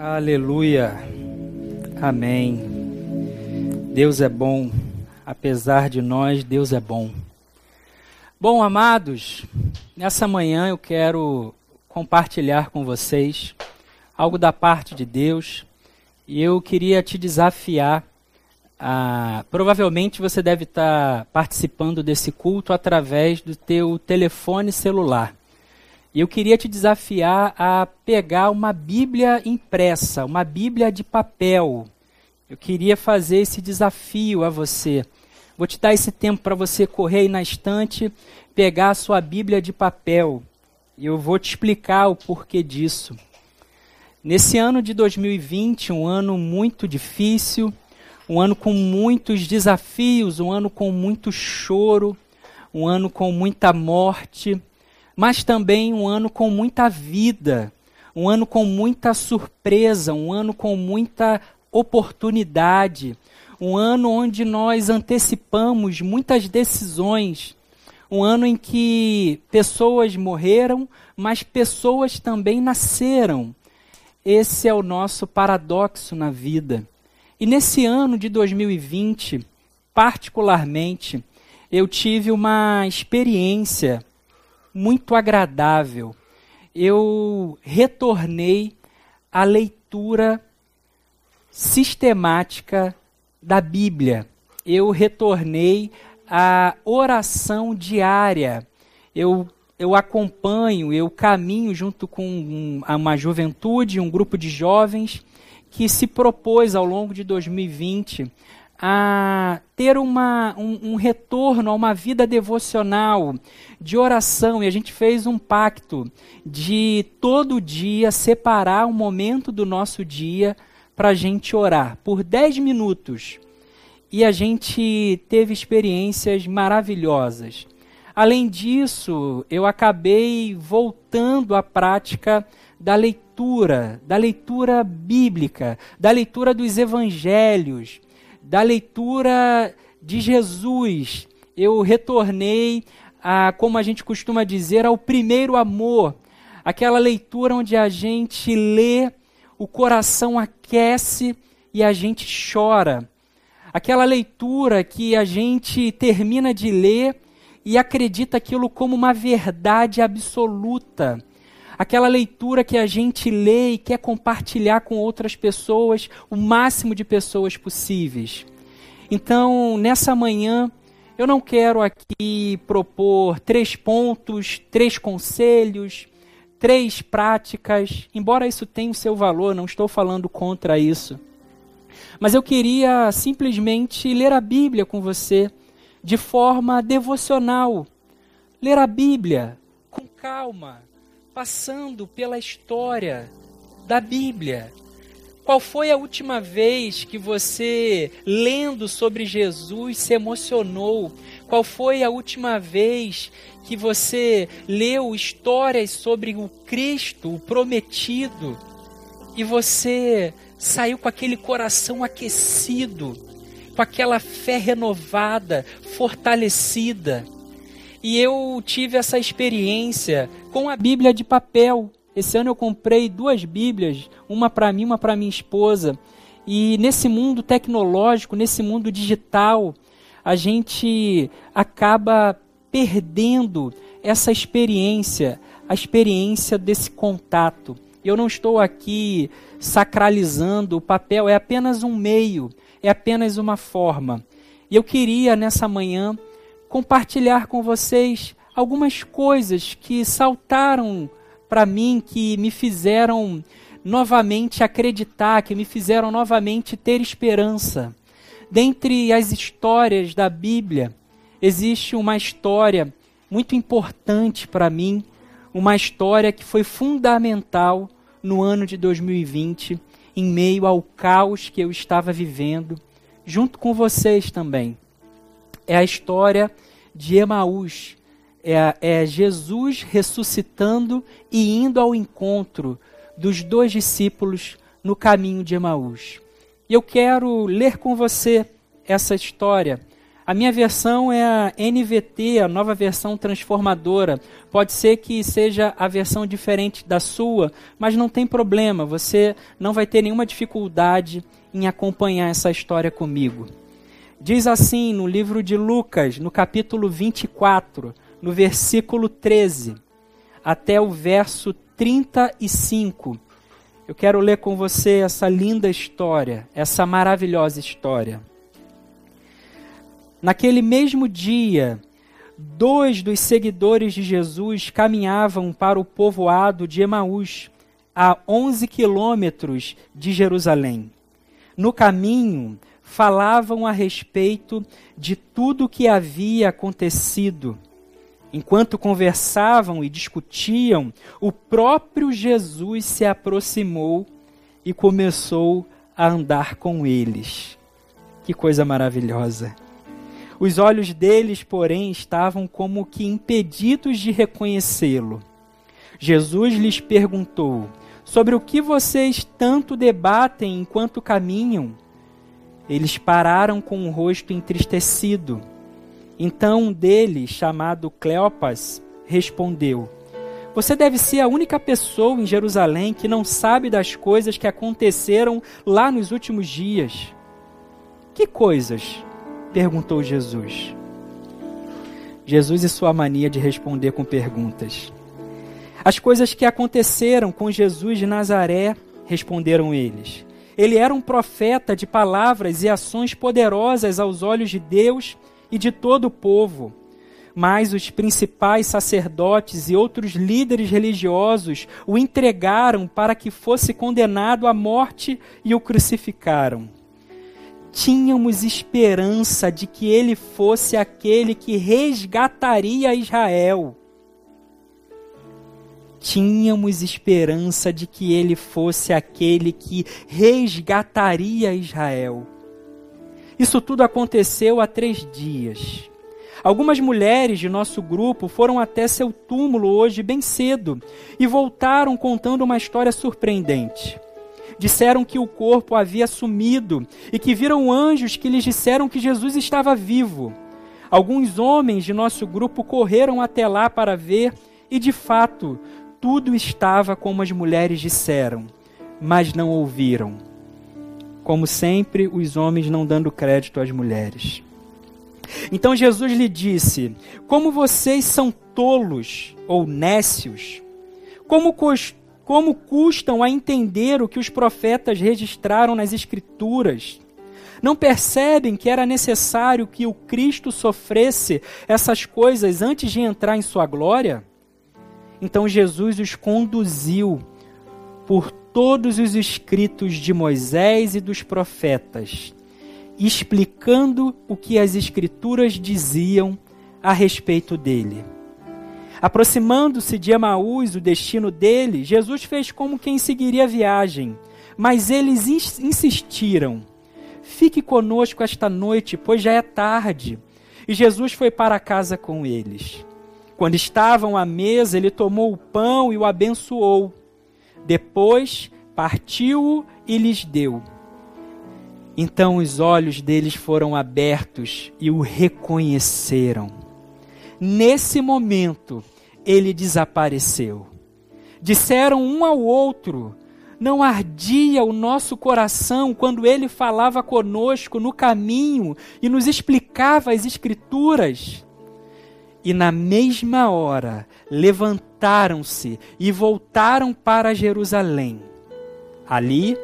Aleluia. Amém. Deus é bom. Apesar de nós, Deus é bom. Bom, amados, nessa manhã eu quero compartilhar com vocês algo da parte de Deus e eu queria te desafiar. A... Provavelmente você deve estar participando desse culto através do teu telefone celular. E eu queria te desafiar a pegar uma Bíblia impressa, uma Bíblia de papel. Eu queria fazer esse desafio a você. Vou te dar esse tempo para você correr aí na estante, pegar a sua Bíblia de papel. E eu vou te explicar o porquê disso. Nesse ano de 2020, um ano muito difícil, um ano com muitos desafios, um ano com muito choro, um ano com muita morte, mas também um ano com muita vida, um ano com muita surpresa, um ano com muita oportunidade, um ano onde nós antecipamos muitas decisões, um ano em que pessoas morreram, mas pessoas também nasceram. Esse é o nosso paradoxo na vida. E nesse ano de 2020, particularmente, eu tive uma experiência muito agradável. Eu retornei à leitura sistemática da Bíblia. Eu retornei à oração diária. Eu, eu acompanho, eu caminho junto com uma juventude, um grupo de jovens que se propôs ao longo de 2020 a ter uma, um, um, retorno a uma vida devocional, de oração, e a gente fez um pacto de todo dia separar um momento do nosso dia para a gente orar, por 10 minutos. E a gente teve experiências maravilhosas. Além disso, eu acabei voltando à prática da leitura, da leitura bíblica, da leitura dos evangelhos da leitura de Jesus, eu retornei a, como a gente costuma dizer, ao primeiro amor. Aquela leitura onde a gente lê, o coração aquece e a gente chora. Aquela leitura que a gente termina de ler e acredita aquilo como uma verdade absoluta aquela leitura que a gente lê e quer compartilhar com outras pessoas, o máximo de pessoas possíveis. Então, nessa manhã, eu não quero aqui propor três pontos, três conselhos, três práticas, embora isso tenha o seu valor, não estou falando contra isso. Mas eu queria simplesmente ler a Bíblia com você de forma devocional. Ler a Bíblia com calma, passando pela história da Bíblia. Qual foi a última vez que você, lendo sobre Jesus, se emocionou? Qual foi a última vez que você leu histórias sobre o Cristo, o prometido, e você saiu com aquele coração aquecido, com aquela fé renovada, fortalecida? E eu tive essa experiência com a Bíblia de papel. Esse ano eu comprei duas Bíblias, uma para mim, uma para minha esposa. E nesse mundo tecnológico, nesse mundo digital, a gente acaba perdendo essa experiência, a experiência desse contato. Eu não estou aqui sacralizando o papel, é apenas um meio, é apenas uma forma. E eu queria nessa manhã compartilhar com vocês algumas coisas que saltaram para mim, que me fizeram novamente acreditar, que me fizeram novamente ter esperança. Dentre as histórias da Bíblia, existe uma história muito importante para mim, uma história que foi fundamental no ano de 2020, em meio ao caos que eu estava vivendo, junto com vocês também é a história de Emaús. É, é Jesus ressuscitando e indo ao encontro dos dois discípulos no caminho de Emaús. E eu quero ler com você essa história A minha versão é a NVT, a nova versão transformadora. Pode ser que seja a versão diferente da sua, mas não tem problema, você não vai ter nenhuma dificuldade em acompanhar essa história comigo. Diz assim no livro de Lucas, no capítulo 24, no versículo 13, até o verso 35. Eu quero ler com você essa linda história, essa maravilhosa história. Naquele mesmo dia, dois dos seguidores de Jesus caminhavam para o povoado de Emaús, a 11 quilômetros de Jerusalém. No caminho, falavam a respeito de tudo o que havia acontecido. Enquanto conversavam e discutiam, o próprio Jesus se aproximou e começou a andar com eles. Que coisa maravilhosa! Os olhos deles, porém, estavam como que impedidos de reconhecê-lo. Jesus lhes perguntou: Sobre o que vocês tanto debatem enquanto caminham? Eles pararam com o rosto entristecido. Então um deles, chamado Cleopas, respondeu: Você deve ser a única pessoa em Jerusalém que não sabe das coisas que aconteceram lá nos últimos dias. Que coisas? perguntou Jesus. Jesus e sua mania de responder com perguntas. As coisas que aconteceram com Jesus de Nazaré, responderam eles. Ele era um profeta de palavras e ações poderosas aos olhos de Deus e de todo o povo. Mas os principais sacerdotes e outros líderes religiosos o entregaram para que fosse condenado à morte e o crucificaram tínhamos esperança de que ele fosse aquele que resgataria Israel. Tínhamos esperança de que ele fosse aquele que resgataria Israel. Isso tudo aconteceu há três dias. Algumas mulheres de nosso grupo foram até seu túmulo hoje bem cedo e voltaram contando uma história surpreendente disseram que o corpo havia sumido e que viram anjos que lhes disseram que Jesus estava vivo. Alguns homens de nosso grupo correram até lá para ver e, de fato, tudo estava como as mulheres disseram, mas não ouviram. Como sempre, os homens não dando crédito às mulheres. Então Jesus lhe disse: Como vocês são tolos ou nécios, como como custam a entender o que os profetas registraram nas Escrituras? Não percebem que era necessário que o Cristo sofresse essas coisas antes de entrar em sua glória? Então Jesus os conduziu por todos os escritos de Moisés e dos profetas, explicando o que as Escrituras diziam a respeito dele. Aproximando-se de Emaús, o destino dele, Jesus fez como quem seguiria a viagem. Mas eles insistiram: Fique conosco esta noite, pois já é tarde. E Jesus foi para casa com eles. Quando estavam à mesa, ele tomou o pão e o abençoou. Depois partiu-o e lhes deu. Então os olhos deles foram abertos e o reconheceram Nesse momento, ele desapareceu. Disseram um ao outro: Não ardia o nosso coração quando ele falava conosco no caminho e nos explicava as Escrituras? E na mesma hora levantaram-se e voltaram para Jerusalém. Ali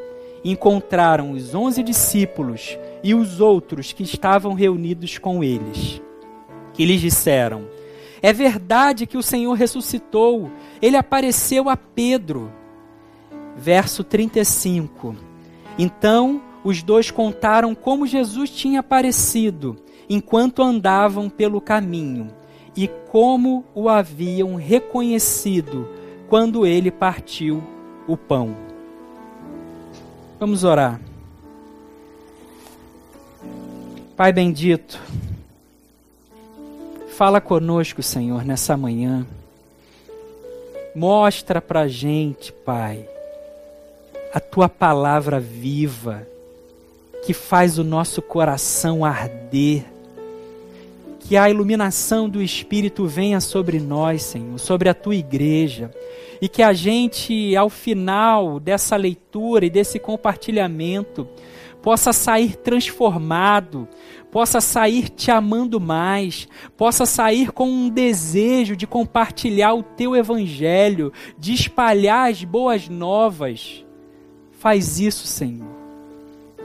encontraram os onze discípulos e os outros que estavam reunidos com eles que lhes disseram: É verdade que o Senhor ressuscitou, ele apareceu a Pedro. Verso 35. Então os dois contaram como Jesus tinha aparecido enquanto andavam pelo caminho e como o haviam reconhecido quando ele partiu o pão. Vamos orar. Pai bendito, Fala conosco, Senhor, nessa manhã. Mostra para gente, Pai, a tua palavra viva que faz o nosso coração arder, Que a iluminação do Espírito venha sobre nós, Senhor, sobre a tua igreja. E que a gente, ao final dessa leitura e desse compartilhamento, possa sair transformado, possa sair te amando mais, possa sair com um desejo de compartilhar o teu evangelho, de espalhar as boas novas. Faz isso, Senhor.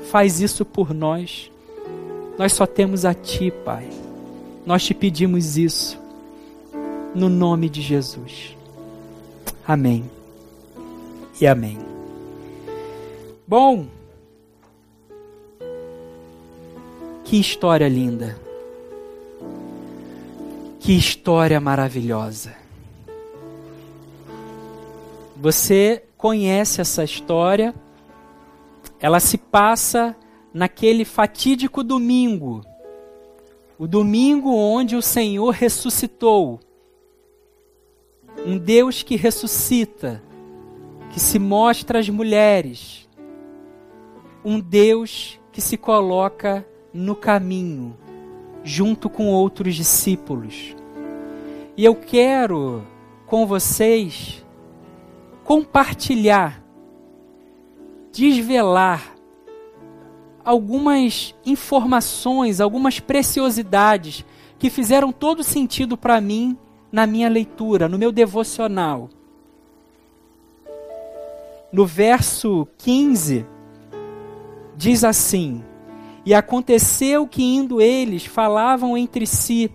Faz isso por nós. Nós só temos a Ti, Pai. Nós te pedimos isso. No nome de Jesus. Amém. E amém. Bom, Que história linda. Que história maravilhosa. Você conhece essa história? Ela se passa naquele fatídico domingo. O domingo onde o Senhor ressuscitou. Um Deus que ressuscita, que se mostra às mulheres. Um Deus que se coloca no caminho, junto com outros discípulos. E eu quero com vocês compartilhar, desvelar algumas informações, algumas preciosidades que fizeram todo sentido para mim na minha leitura, no meu devocional. No verso 15, diz assim: e aconteceu que indo eles falavam entre si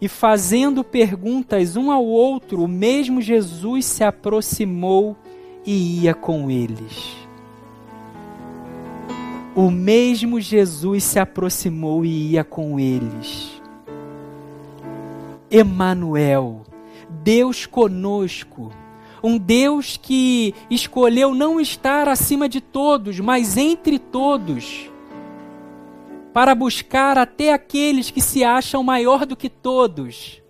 e fazendo perguntas um ao outro, o mesmo Jesus se aproximou e ia com eles. O mesmo Jesus se aproximou e ia com eles. Emanuel, Deus conosco, um Deus que escolheu não estar acima de todos, mas entre todos para buscar até aqueles que se acham maior do que todos.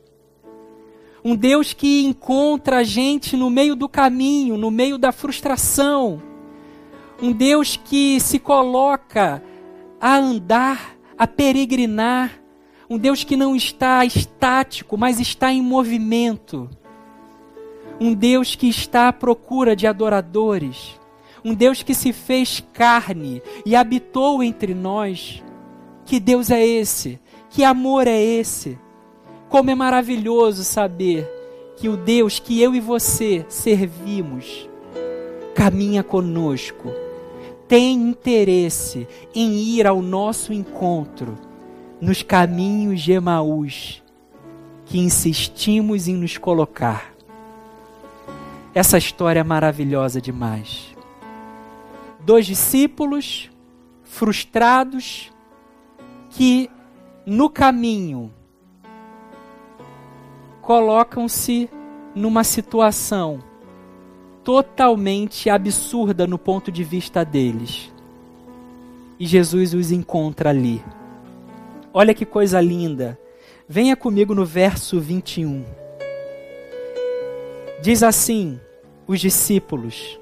Um Deus que encontra a gente no meio do caminho, no meio da frustração. Um Deus que se coloca a andar, a peregrinar. Um Deus que não está estático, mas está em movimento. Um Deus que está à procura de adoradores. Um Deus que se fez carne e habitou entre nós. Que Deus é esse? Que amor é esse? Como é maravilhoso saber que o Deus que eu e você servimos caminha conosco, tem interesse em ir ao nosso encontro nos caminhos de Emaús que insistimos em nos colocar. Essa história é maravilhosa demais. Dois discípulos frustrados, que no caminho colocam-se numa situação totalmente absurda no ponto de vista deles. E Jesus os encontra ali. Olha que coisa linda. Venha comigo no verso 21. Diz assim: os discípulos.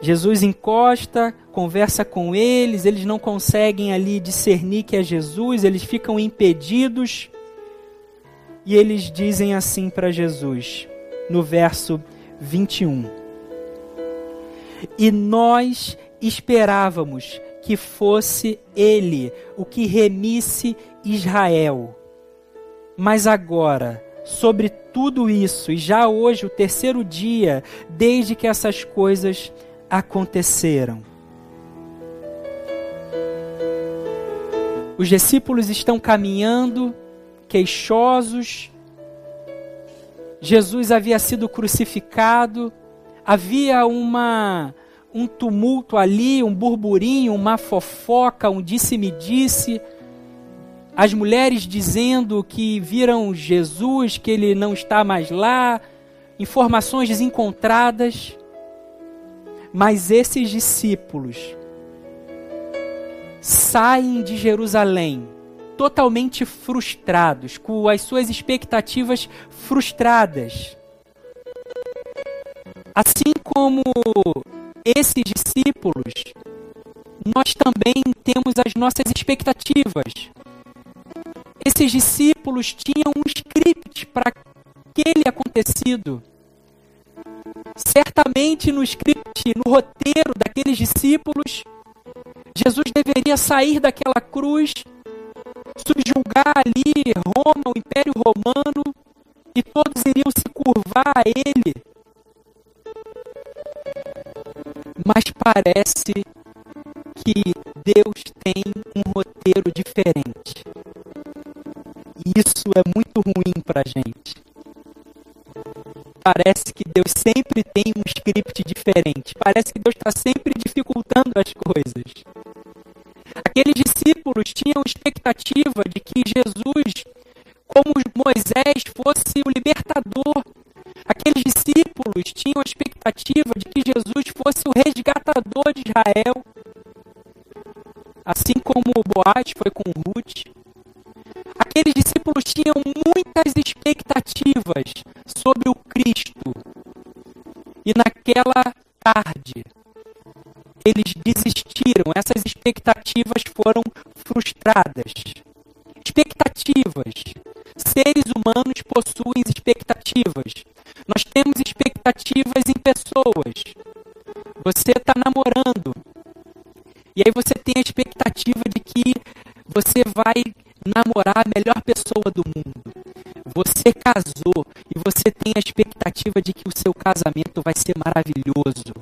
Jesus encosta, conversa com eles, eles não conseguem ali discernir que é Jesus, eles ficam impedidos. E eles dizem assim para Jesus, no verso 21. E nós esperávamos que fosse ele o que remisse Israel. Mas agora, sobre tudo isso, e já hoje, o terceiro dia, desde que essas coisas aconteceram. Os discípulos estão caminhando, queixosos. Jesus havia sido crucificado, havia uma um tumulto ali, um burburinho, uma fofoca, um disse-me-disse. -disse. As mulheres dizendo que viram Jesus, que ele não está mais lá, informações desencontradas. Mas esses discípulos saem de Jerusalém totalmente frustrados, com as suas expectativas frustradas. Assim como esses discípulos, nós também temos as nossas expectativas. Esses discípulos tinham um script para aquele acontecido. Certamente no script, no roteiro daqueles discípulos, Jesus deveria sair daquela cruz, subjugar ali Roma, o Império Romano, e todos iriam se curvar a ele. Mas parece que Deus tem um roteiro diferente. E isso é muito ruim para a gente. Parece que Deus sempre tem um script diferente. Parece que Deus está sempre dificultando as coisas. Aqueles discípulos tinham expectativa de que Jesus, como Moisés, fosse o libertador. Aqueles discípulos tinham a expectativa de que Jesus fosse o resgatador de Israel. Assim como Boaz foi com Ruth. Aqueles discípulos tinham muitas expectativas sobre o Cristo. E naquela tarde, eles desistiram, essas expectativas frustradas. Expectativas. Seres humanos possuem expectativas. Nós temos expectativas em pessoas. Você está namorando. E aí você tem a expectativa de que você vai namorar a melhor pessoa do mundo. Você casou e você tem a expectativa de que o seu casamento vai ser maravilhoso.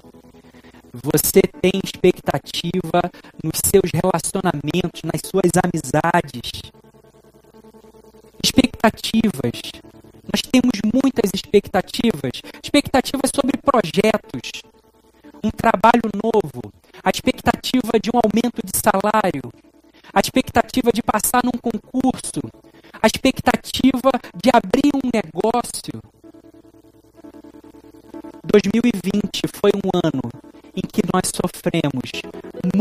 Você tem expectativa nos seus relacionamentos, nas suas amizades. Expectativas. Nós temos muitas expectativas. Expectativas sobre projetos, um trabalho novo, a expectativa de um aumento de salário, a expectativa de passar num concurso, a expectativa de abrir um negócio. 2020 foi um ano em que nós sofremos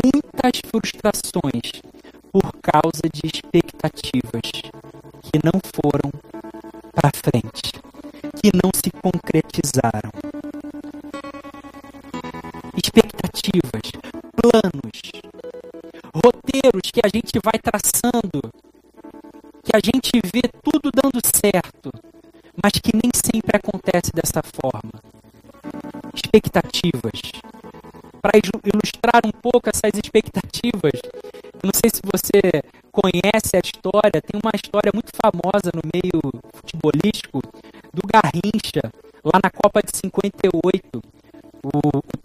muitas frustrações por causa de expectativas que não foram para frente, que não se concretizaram. Expectativas, planos, roteiros que a gente vai traçando que a gente vê tudo dando certo, mas que nem sempre acontece dessa forma. Expectativas. Pouco essas expectativas, eu não sei se você conhece a história, tem uma história muito famosa no meio futebolístico do Garrincha, lá na Copa de 58 o, o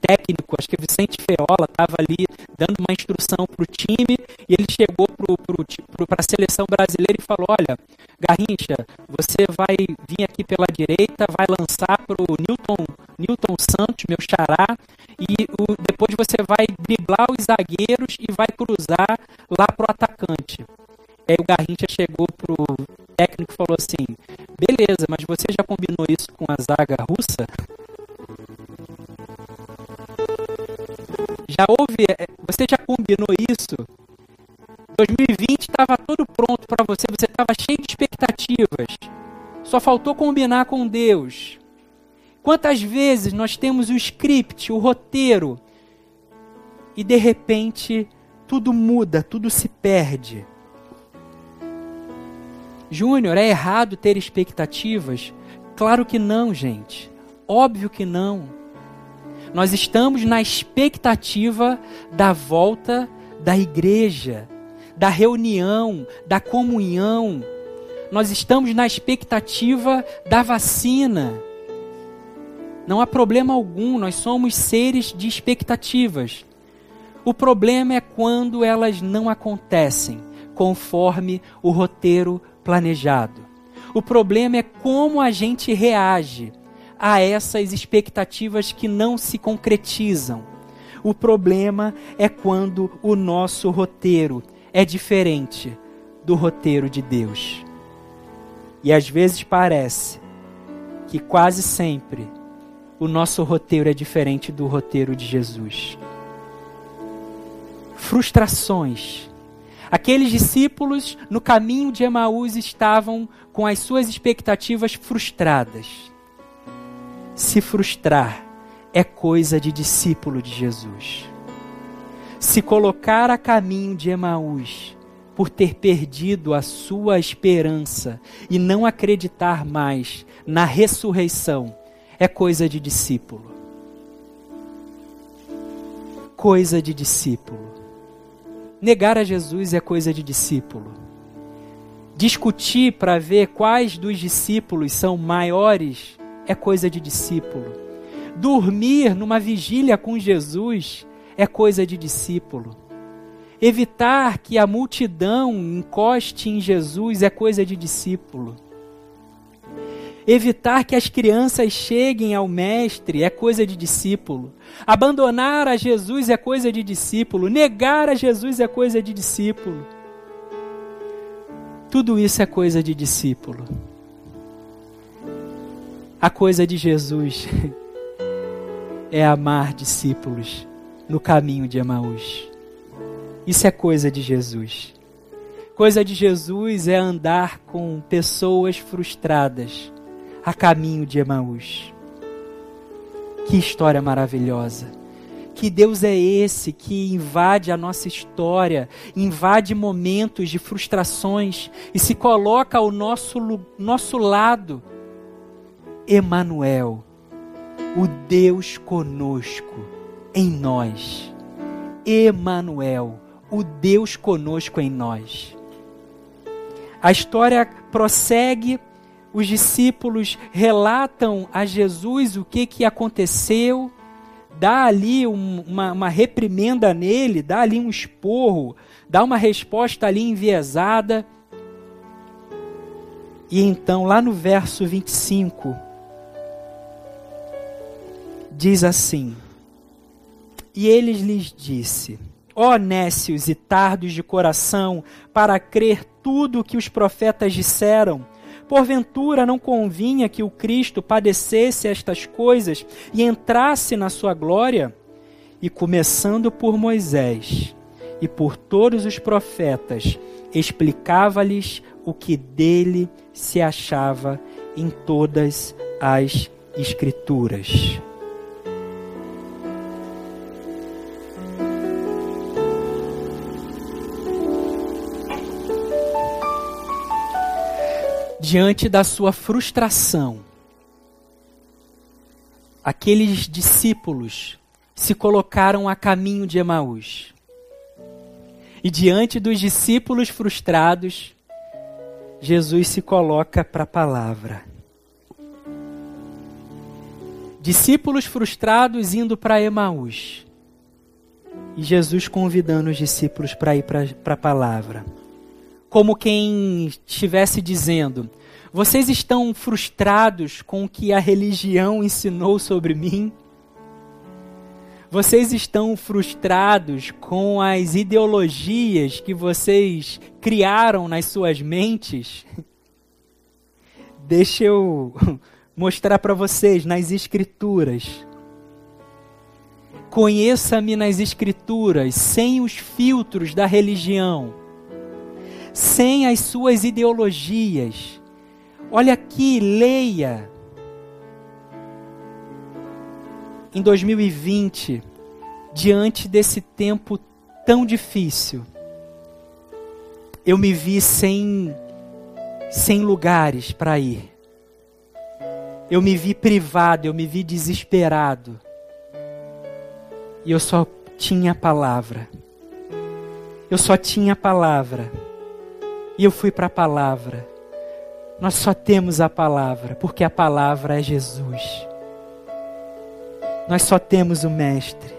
técnico, acho que Vicente Feola, estava ali dando uma instrução para o time e ele chegou para a seleção brasileira e falou: Olha, Garrincha, você vai vir aqui pela direita, vai lançar para o Newton, Newton Santos, meu xará, e o, depois você vai driblar os zagueiros e vai cruzar lá para o atacante. Aí o Garrincha chegou pro técnico e falou assim: Beleza, mas você já combinou isso com a zaga russa? Já houve, é, você já combinou isso? 2020 estava tudo pronto para você, você estava cheio de expectativas. Só faltou combinar com Deus. Quantas vezes nós temos o script, o roteiro, e de repente tudo muda, tudo se perde. Júnior, é errado ter expectativas? Claro que não, gente. Óbvio que não. Nós estamos na expectativa da volta da igreja, da reunião, da comunhão. Nós estamos na expectativa da vacina. Não há problema algum, nós somos seres de expectativas. O problema é quando elas não acontecem conforme o roteiro planejado. O problema é como a gente reage a essas expectativas que não se concretizam. O problema é quando o nosso roteiro é diferente do roteiro de Deus. E às vezes parece que quase sempre o nosso roteiro é diferente do roteiro de Jesus. Frustrações. Aqueles discípulos no caminho de Emaús estavam com as suas expectativas frustradas se frustrar é coisa de discípulo de Jesus. Se colocar a caminho de Emaús por ter perdido a sua esperança e não acreditar mais na ressurreição é coisa de discípulo. Coisa de discípulo. Negar a Jesus é coisa de discípulo. Discutir para ver quais dos discípulos são maiores é coisa de discípulo. Dormir numa vigília com Jesus é coisa de discípulo. Evitar que a multidão encoste em Jesus é coisa de discípulo. Evitar que as crianças cheguem ao Mestre é coisa de discípulo. Abandonar a Jesus é coisa de discípulo. Negar a Jesus é coisa de discípulo. Tudo isso é coisa de discípulo. A coisa de Jesus é amar discípulos no caminho de Emaús. Isso é coisa de Jesus. Coisa de Jesus é andar com pessoas frustradas a caminho de Emaús. Que história maravilhosa! Que Deus é esse que invade a nossa história, invade momentos de frustrações e se coloca ao nosso, nosso lado. Emanuel, o Deus conosco em nós. Emanuel, o Deus conosco em nós. A história prossegue os discípulos relatam a Jesus o que, que aconteceu, dá ali um, uma, uma reprimenda nele, dá ali um esporro, dá uma resposta ali enviesada. E então, lá no verso 25, diz assim: E eles lhes disse: Ó oh, nécios e tardos de coração, para crer tudo o que os profetas disseram, Porventura não convinha que o Cristo padecesse estas coisas e entrasse na sua glória? E começando por Moisés e por todos os profetas, explicava-lhes o que dele se achava em todas as Escrituras. Diante da sua frustração, aqueles discípulos se colocaram a caminho de Emaús. E diante dos discípulos frustrados, Jesus se coloca para a palavra. Discípulos frustrados indo para Emaús. E Jesus convidando os discípulos para ir para a palavra. Como quem estivesse dizendo: vocês estão frustrados com o que a religião ensinou sobre mim? Vocês estão frustrados com as ideologias que vocês criaram nas suas mentes? Deixa eu mostrar para vocês nas Escrituras. Conheça-me nas Escrituras, sem os filtros da religião, sem as suas ideologias Olha aqui, leia. Em 2020, diante desse tempo tão difícil, eu me vi sem, sem lugares para ir. Eu me vi privado, eu me vi desesperado. E eu só tinha a palavra. Eu só tinha a palavra. E eu fui para a palavra. Nós só temos a palavra, porque a palavra é Jesus. Nós só temos o Mestre.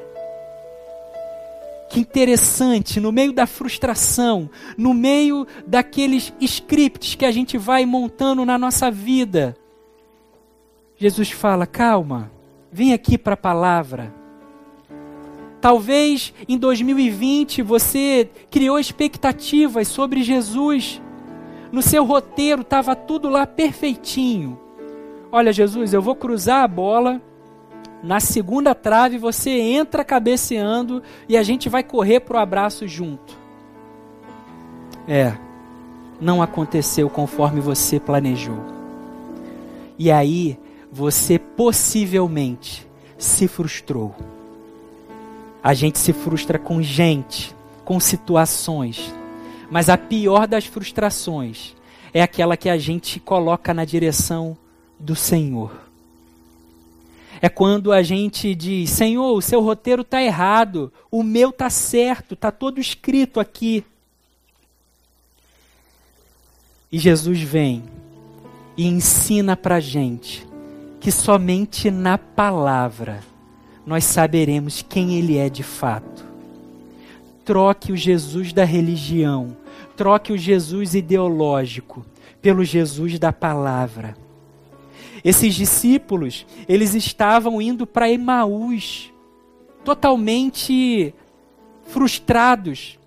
Que interessante, no meio da frustração, no meio daqueles scripts que a gente vai montando na nossa vida, Jesus fala: calma, vem aqui para a palavra. Talvez em 2020 você criou expectativas sobre Jesus no seu roteiro estava tudo lá perfeitinho. Olha, Jesus, eu vou cruzar a bola. Na segunda trave você entra cabeceando e a gente vai correr para o abraço junto. É, não aconteceu conforme você planejou. E aí você possivelmente se frustrou. A gente se frustra com gente, com situações, Mas a pior das frustrações é aquela que a gente coloca na direção do Senhor. É quando a gente diz: Senhor, o seu roteiro está errado, o meu está certo, está todo escrito aqui. E Jesus vem e ensina para a gente que somente na palavra nós saberemos quem Ele é de fato. Troque o Jesus da religião, troque o Jesus ideológico pelo Jesus da palavra. Esses discípulos, eles estavam indo para Emaús, totalmente frustrados.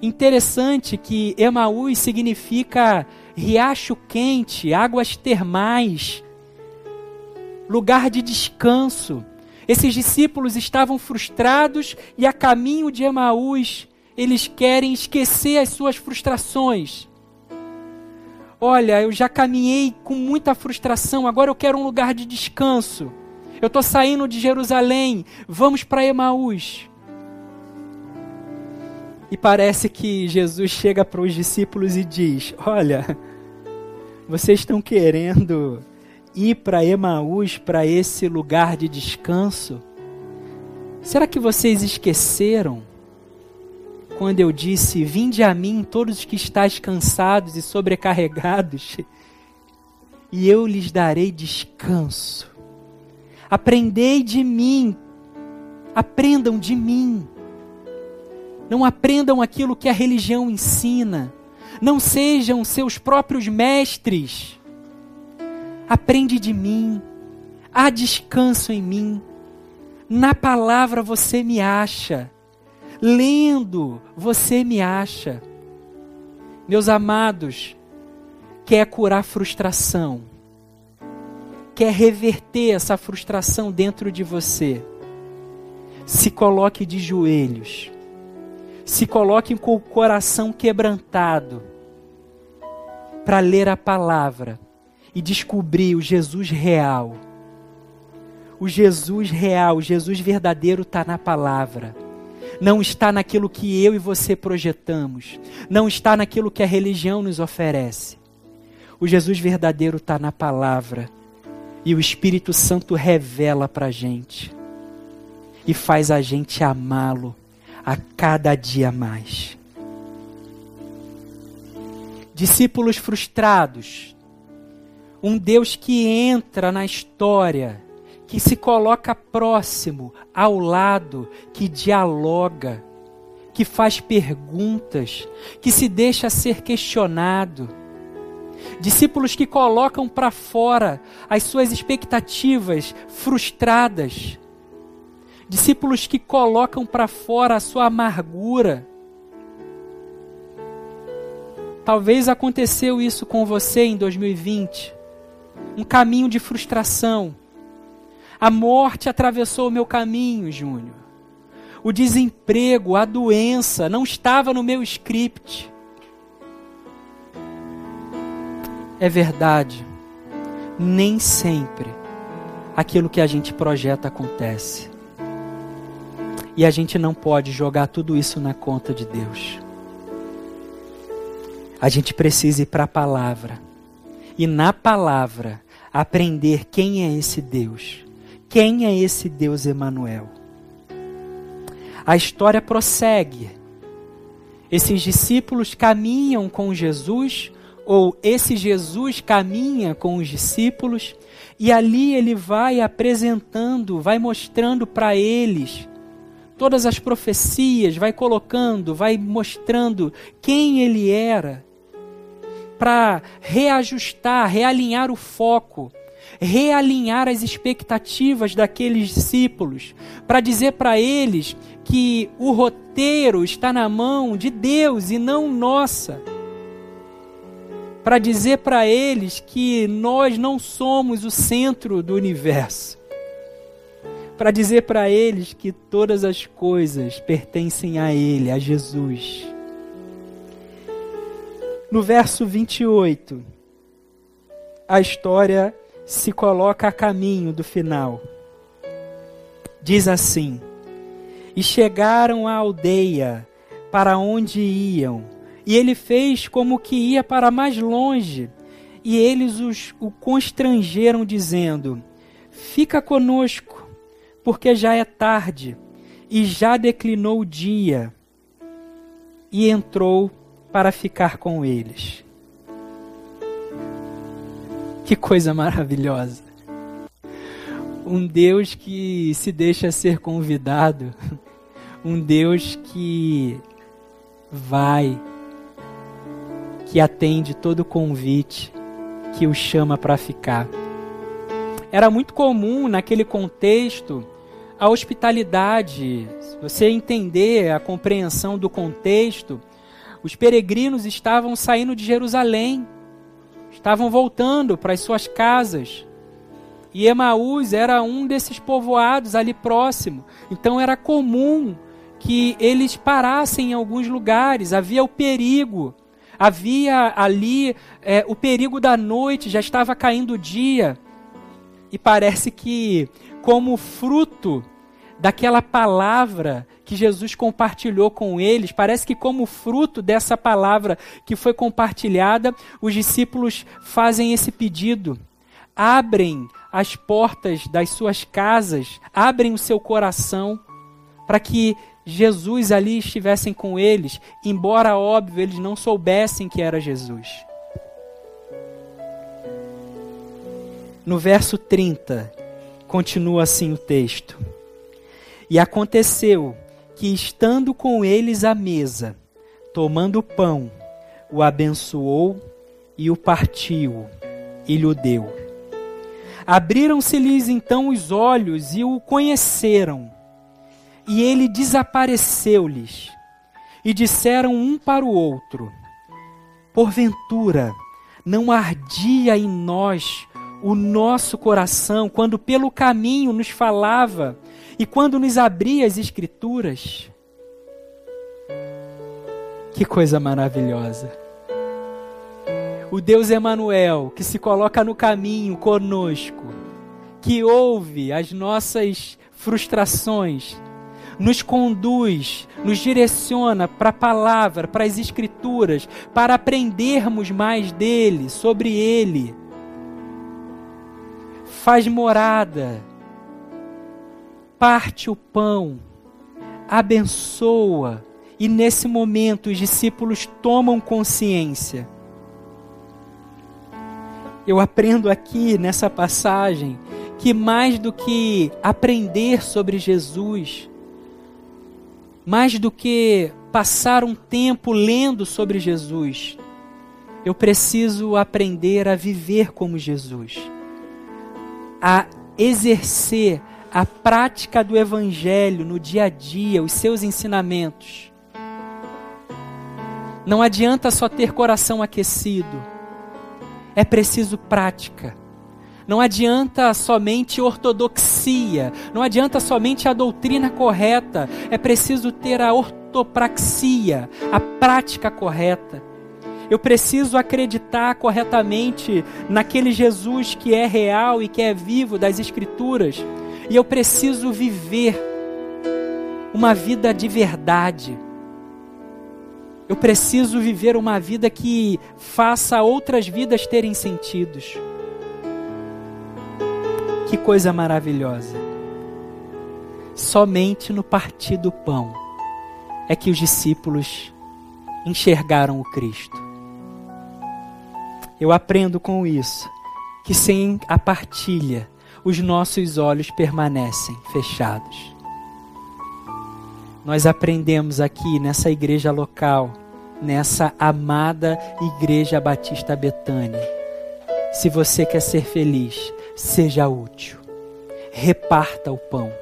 Interessante que Emaús significa riacho quente, águas termais, lugar de descanso. Esses discípulos estavam frustrados e a caminho de Emaús, eles querem esquecer as suas frustrações. Olha, eu já caminhei com muita frustração, agora eu quero um lugar de descanso. Eu estou saindo de Jerusalém, vamos para Emaús. E parece que Jesus chega para os discípulos e diz: Olha, vocês estão querendo ir para Emaús, para esse lugar de descanso? Será que vocês esqueceram quando eu disse: Vinde a mim, todos os que estáis cansados e sobrecarregados, e eu lhes darei descanso. Aprendei de mim, aprendam de mim. Não aprendam aquilo que a religião ensina. Não sejam seus próprios mestres. Aprende de mim. Há descanso em mim. Na palavra você me acha. Lendo você me acha. Meus amados, quer curar frustração. Quer reverter essa frustração dentro de você. Se coloque de joelhos se coloquem com o coração quebrantado para ler a palavra e descobrir o Jesus real. O Jesus real, o Jesus verdadeiro está na palavra. Não está naquilo que eu e você projetamos. Não está naquilo que a religião nos oferece. O Jesus verdadeiro está na palavra. E o Espírito Santo revela para a gente. E faz a gente amá-lo a cada dia mais. Discípulos frustrados, um Deus que entra na história, que se coloca próximo, ao lado, que dialoga, que faz perguntas, que se deixa ser questionado. Discípulos que colocam para fora as suas expectativas frustradas discípulos que colocam para fora a sua amargura. Talvez aconteceu isso com você em 2020. Um caminho de frustração. A morte atravessou o meu caminho, Júnior. O desemprego, a doença não estava no meu script. É verdade. Nem sempre aquilo que a gente projeta acontece. E a gente não pode jogar tudo isso na conta de Deus. A gente precisa ir para a palavra. E na palavra aprender quem é esse Deus. Quem é esse Deus Emanuel? A história prossegue. Esses discípulos caminham com Jesus ou esse Jesus caminha com os discípulos e ali ele vai apresentando, vai mostrando para eles todas as profecias, vai colocando, vai mostrando quem ele era, para reajustar, realinhar o foco, realinhar as expectativas daqueles discípulos, para dizer para eles que o roteiro está na mão de Deus e não nossa. Para dizer para eles que nós não somos o centro do universo para dizer para eles que todas as coisas pertencem a Ele, a Jesus. No verso 28, a história se coloca a caminho do final. Diz assim: E chegaram à aldeia para onde iam, E ele fez como que ia para mais longe. E eles os, o constrangeram, dizendo: Fica conosco, porque já é tarde e já declinou o dia. E entrou para ficar com eles. Que coisa maravilhosa! Um Deus que se deixa ser convidado, um Deus que vai, que atende todo convite, que o chama para ficar. Era muito comum naquele contexto a hospitalidade. Se você entender a compreensão do contexto, os peregrinos estavam saindo de Jerusalém, estavam voltando para as suas casas. E Emaús era um desses povoados ali próximo. Então era comum que eles parassem em alguns lugares, havia o perigo. Havia ali é, o perigo da noite, já estava caindo o dia. E parece que, como fruto daquela palavra que Jesus compartilhou com eles, parece que, como fruto dessa palavra que foi compartilhada, os discípulos fazem esse pedido. Abrem as portas das suas casas, abrem o seu coração para que Jesus ali estivessem com eles, embora óbvio eles não soubessem que era Jesus. No verso 30, continua assim o texto. E aconteceu que, estando com eles à mesa, tomando o pão, o abençoou e o partiu e lhe deu. Abriram-se-lhes então os olhos e o conheceram. E ele desapareceu-lhes. E disseram um para o outro: Porventura, não ardia em nós o nosso coração quando pelo caminho nos falava e quando nos abria as Escrituras. Que coisa maravilhosa. O Deus Emanuel que se coloca no caminho conosco, que ouve as nossas frustrações, nos conduz, nos direciona para a palavra, para as escrituras, para aprendermos mais dele, sobre ele. Faz morada parte o pão, abençoa, e nesse momento os discípulos tomam consciência. Eu aprendo aqui nessa passagem que mais do que aprender sobre Jesus, mais do que passar um tempo lendo sobre Jesus, eu preciso aprender a viver como Jesus, a exercer a prática do Evangelho no dia a dia, os seus ensinamentos. Não adianta só ter coração aquecido, é preciso prática. Não adianta somente ortodoxia, não adianta somente a doutrina correta, é preciso ter a ortopraxia, a prática correta. Eu preciso acreditar corretamente naquele Jesus que é real e que é vivo das Escrituras e eu preciso viver uma vida de verdade. Eu preciso viver uma vida que faça outras vidas terem sentidos. Que coisa maravilhosa. Somente no partir do pão é que os discípulos enxergaram o Cristo. Eu aprendo com isso que sem a partilha os nossos olhos permanecem fechados. Nós aprendemos aqui nessa igreja local, nessa amada Igreja Batista Betânia. Se você quer ser feliz, seja útil. Reparta o pão.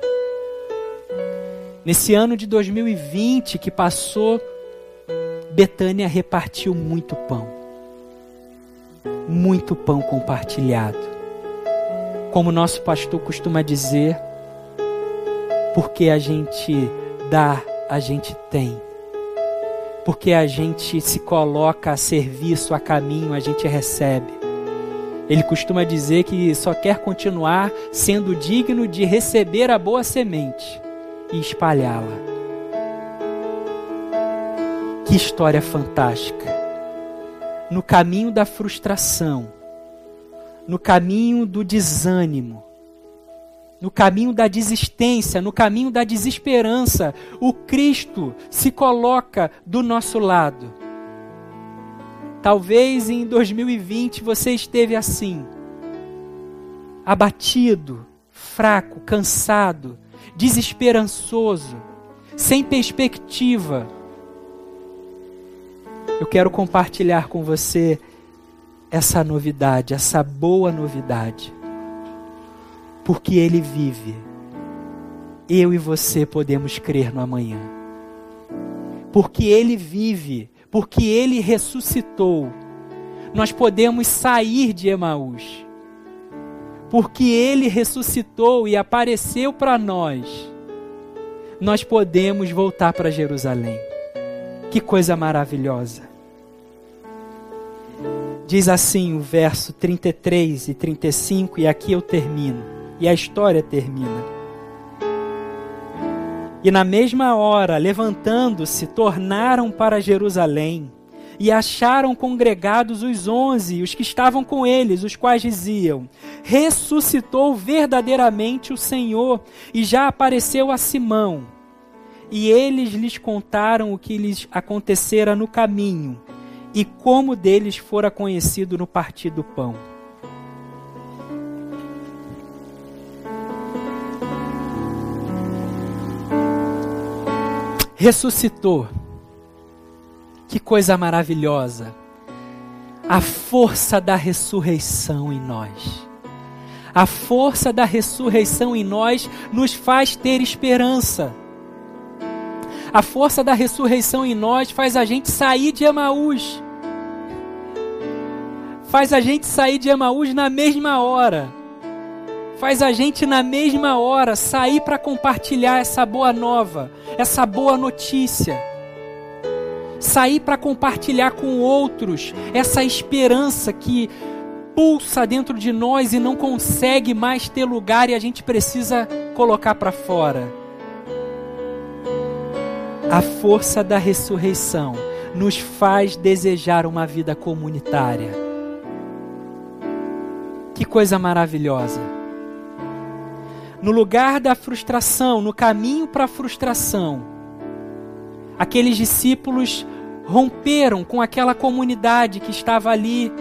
Nesse ano de 2020 que passou, Betânia repartiu muito pão. Muito pão compartilhado como nosso pastor costuma dizer, porque a gente dá, a gente tem. Porque a gente se coloca a serviço, a caminho, a gente recebe. Ele costuma dizer que só quer continuar sendo digno de receber a boa semente e espalhá-la. Que história fantástica. No caminho da frustração, no caminho do desânimo, no caminho da desistência, no caminho da desesperança, o Cristo se coloca do nosso lado. Talvez em 2020 você esteve assim, abatido, fraco, cansado, desesperançoso, sem perspectiva. Eu quero compartilhar com você essa novidade, essa boa novidade porque Ele vive. Eu e você podemos crer no amanhã. Porque Ele vive, porque Ele ressuscitou, nós podemos sair de Emaús. Porque Ele ressuscitou e apareceu para nós, nós podemos voltar para Jerusalém. Que coisa maravilhosa. Diz assim o verso 33 e 35, e aqui eu termino e a história termina. E na mesma hora, levantando-se, tornaram para Jerusalém e acharam congregados os onze e os que estavam com eles, os quais diziam: Ressuscitou verdadeiramente o Senhor e já apareceu a Simão. E eles lhes contaram o que lhes acontecera no caminho e como deles fora conhecido no partir do pão. ressuscitou. Que coisa maravilhosa. A força da ressurreição em nós. A força da ressurreição em nós nos faz ter esperança. A força da ressurreição em nós faz a gente sair de Emaús. Faz a gente sair de Emaús na mesma hora faz a gente na mesma hora sair para compartilhar essa boa nova, essa boa notícia. Sair para compartilhar com outros essa esperança que pulsa dentro de nós e não consegue mais ter lugar e a gente precisa colocar para fora. A força da ressurreição nos faz desejar uma vida comunitária. Que coisa maravilhosa no lugar da frustração, no caminho para a frustração, aqueles discípulos romperam com aquela comunidade que estava ali,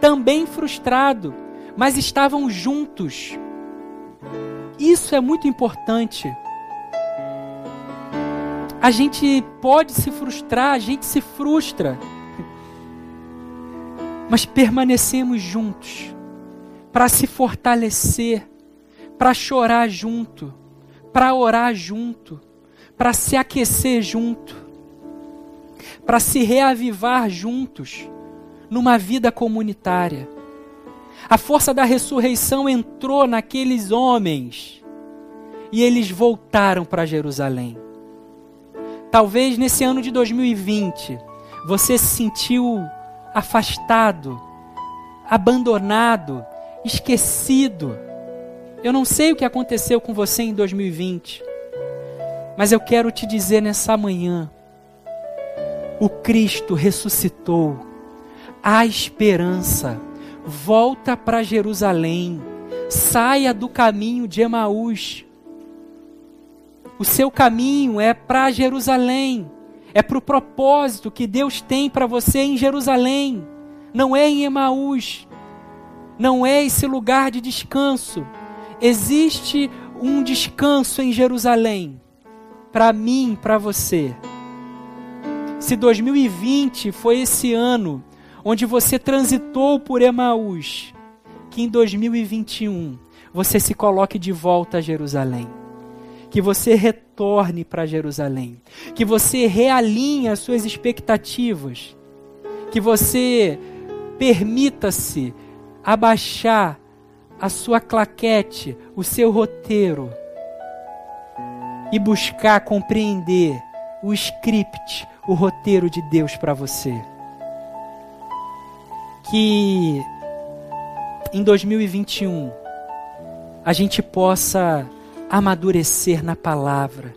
também frustrado, mas estavam juntos. Isso é muito importante. A gente pode se frustrar, a gente se frustra, mas permanecemos juntos para se fortalecer para chorar junto, para orar junto, para se aquecer junto, para se reavivar juntos numa vida comunitária. A força da ressurreição entrou naqueles homens e eles voltaram para Jerusalém. Talvez nesse ano de 2020 você se sentiu afastado, abandonado, esquecido. Eu não sei o que aconteceu com você em 2020, mas eu quero te dizer nessa manhã: o Cristo ressuscitou, há esperança, volta para Jerusalém, saia do caminho de Emaús. O seu caminho é para Jerusalém, é para o propósito que Deus tem para você em Jerusalém, não é em Emaús, não é esse lugar de descanso. Existe um descanso em Jerusalém. Para mim, para você. Se 2020 foi esse ano onde você transitou por Emaús, que em 2021 você se coloque de volta a Jerusalém. Que você retorne para Jerusalém. Que você realinhe as suas expectativas. Que você permita-se abaixar a sua claquete, o seu roteiro e buscar compreender o script, o roteiro de Deus para você. Que em 2021 a gente possa amadurecer na palavra.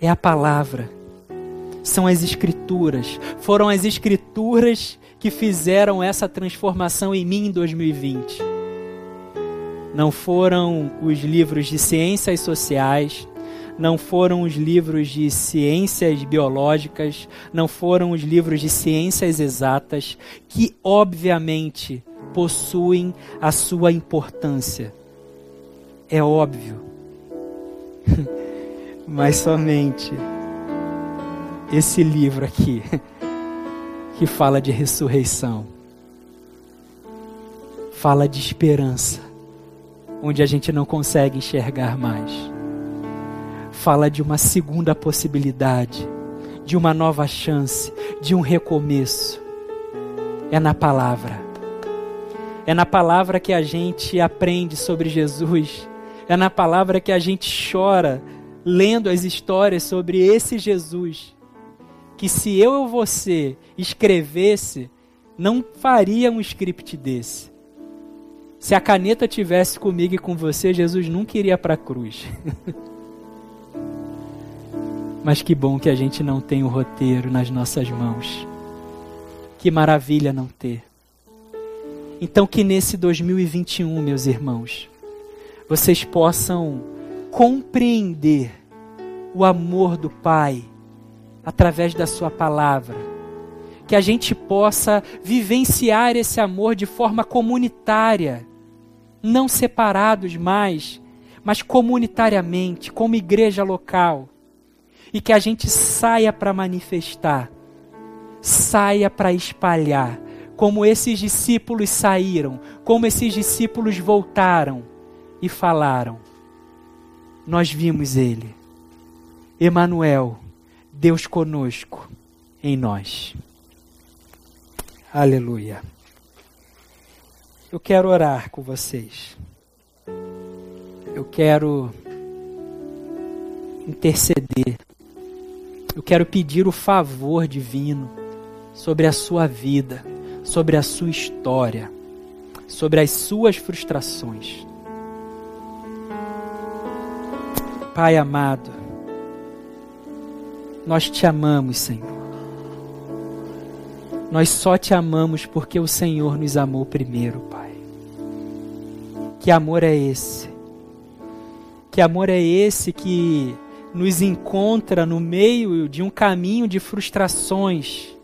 É a palavra. são as Escrituras. Foram as Escrituras que fizeram essa transformação em mim em 2020. Não foram os livros de ciências sociais, não foram os livros de ciências biológicas, não foram os livros de ciências exatas, que obviamente possuem a sua importância. É óbvio. Mas somente esse livro aqui, que fala de ressurreição, fala de esperança, onde a gente não consegue enxergar mais. Fala de uma segunda possibilidade, de uma nova chance, de um recomeço. É na palavra. É na palavra que a gente aprende sobre Jesus. É na palavra que a gente chora lendo as histórias sobre esse Jesus. Que se eu ou você escrevesse, não faria um script desse. Se a caneta tivesse comigo e com você, Jesus nunca iria para a cruz. Mas que bom que a gente não tem o roteiro nas nossas mãos. Que maravilha não ter. Então, que nesse 2021, meus irmãos, vocês possam compreender o amor do Pai através da Sua palavra. Que a gente possa vivenciar esse amor de forma comunitária, não separados mais, mas comunitariamente, como igreja local. E que a gente saia para manifestar, saia para espalhar como esses discípulos saíram, como esses discípulos voltaram e falaram: Nós vimos ele. Emanuel, Deus conosco em nós. Aleluia. Eu quero orar com vocês. Eu quero interceder. Eu quero pedir o favor divino sobre a sua vida sobre a sua história, sobre as suas frustrações. Pai amado, nós te amamos, Senhor. Nós só te amamos porque o Senhor nos amou primeiro, Pai. Que amor é esse? Que amor é esse que nos encontra no meio de um caminho de frustrações?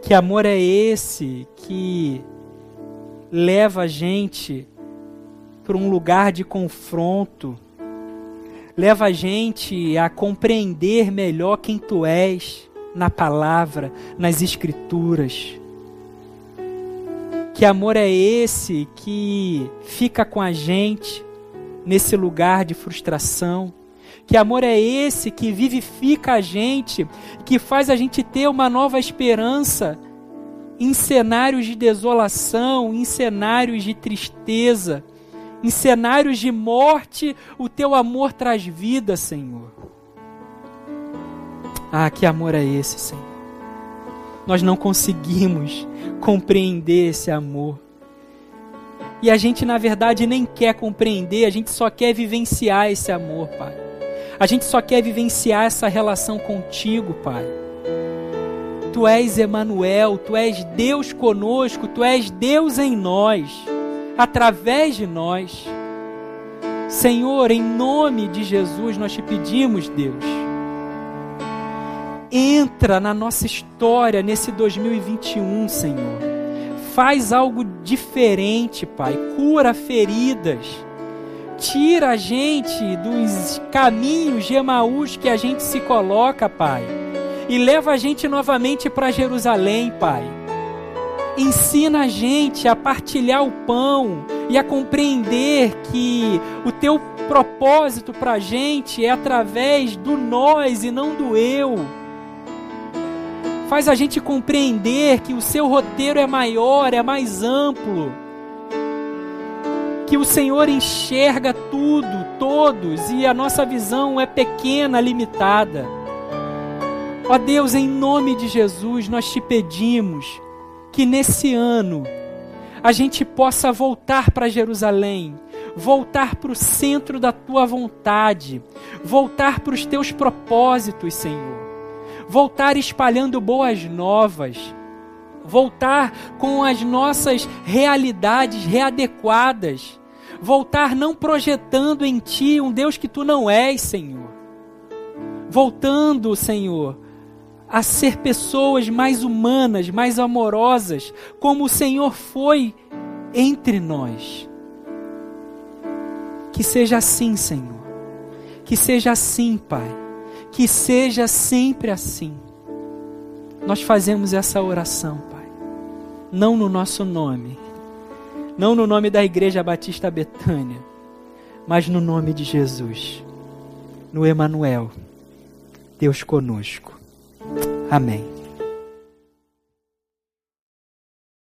Que amor é esse que leva a gente para um lugar de confronto, leva a gente a compreender melhor quem tu és na palavra, nas escrituras. Que amor é esse que fica com a gente nesse lugar de frustração? Que amor é esse que vivifica a gente, que faz a gente ter uma nova esperança em cenários de desolação, em cenários de tristeza, em cenários de morte, o teu amor traz vida, Senhor. Ah, que amor é esse, Senhor? Nós não conseguimos compreender esse amor. E a gente, na verdade, nem quer compreender, a gente só quer vivenciar esse amor, Pai. A gente só quer vivenciar essa relação contigo, Pai. Tu és Emanuel, tu és Deus conosco, tu és Deus em nós, através de nós. Senhor, em nome de Jesus, nós te pedimos, Deus, entra na nossa história nesse 2021, Senhor. Faz algo diferente, Pai. Cura feridas Tira a gente dos caminhos de Emaús que a gente se coloca, Pai. E leva a gente novamente para Jerusalém, Pai. Ensina a gente a partilhar o pão e a compreender que o teu propósito para a gente é através do nós e não do eu. Faz a gente compreender que o seu roteiro é maior, é mais amplo que o Senhor enxerga tudo, todos, e a nossa visão é pequena, limitada. Ó Deus, em nome de Jesus, nós te pedimos que nesse ano a gente possa voltar para Jerusalém, voltar para o centro da tua vontade, voltar para os teus propósitos, Senhor, voltar espalhando boas novas, voltar com as nossas realidades readequadas, voltar não projetando em Ti um Deus que Tu não és, Senhor, voltando, Senhor, a ser pessoas mais humanas, mais amorosas, como o Senhor foi entre nós. Que seja assim, Senhor. Que seja assim, Pai. Que seja sempre assim. Nós fazemos essa oração, Pai. Não no nosso nome, não no nome da Igreja Batista Betânia, mas no nome de Jesus, no Emanuel, Deus conosco. Amém.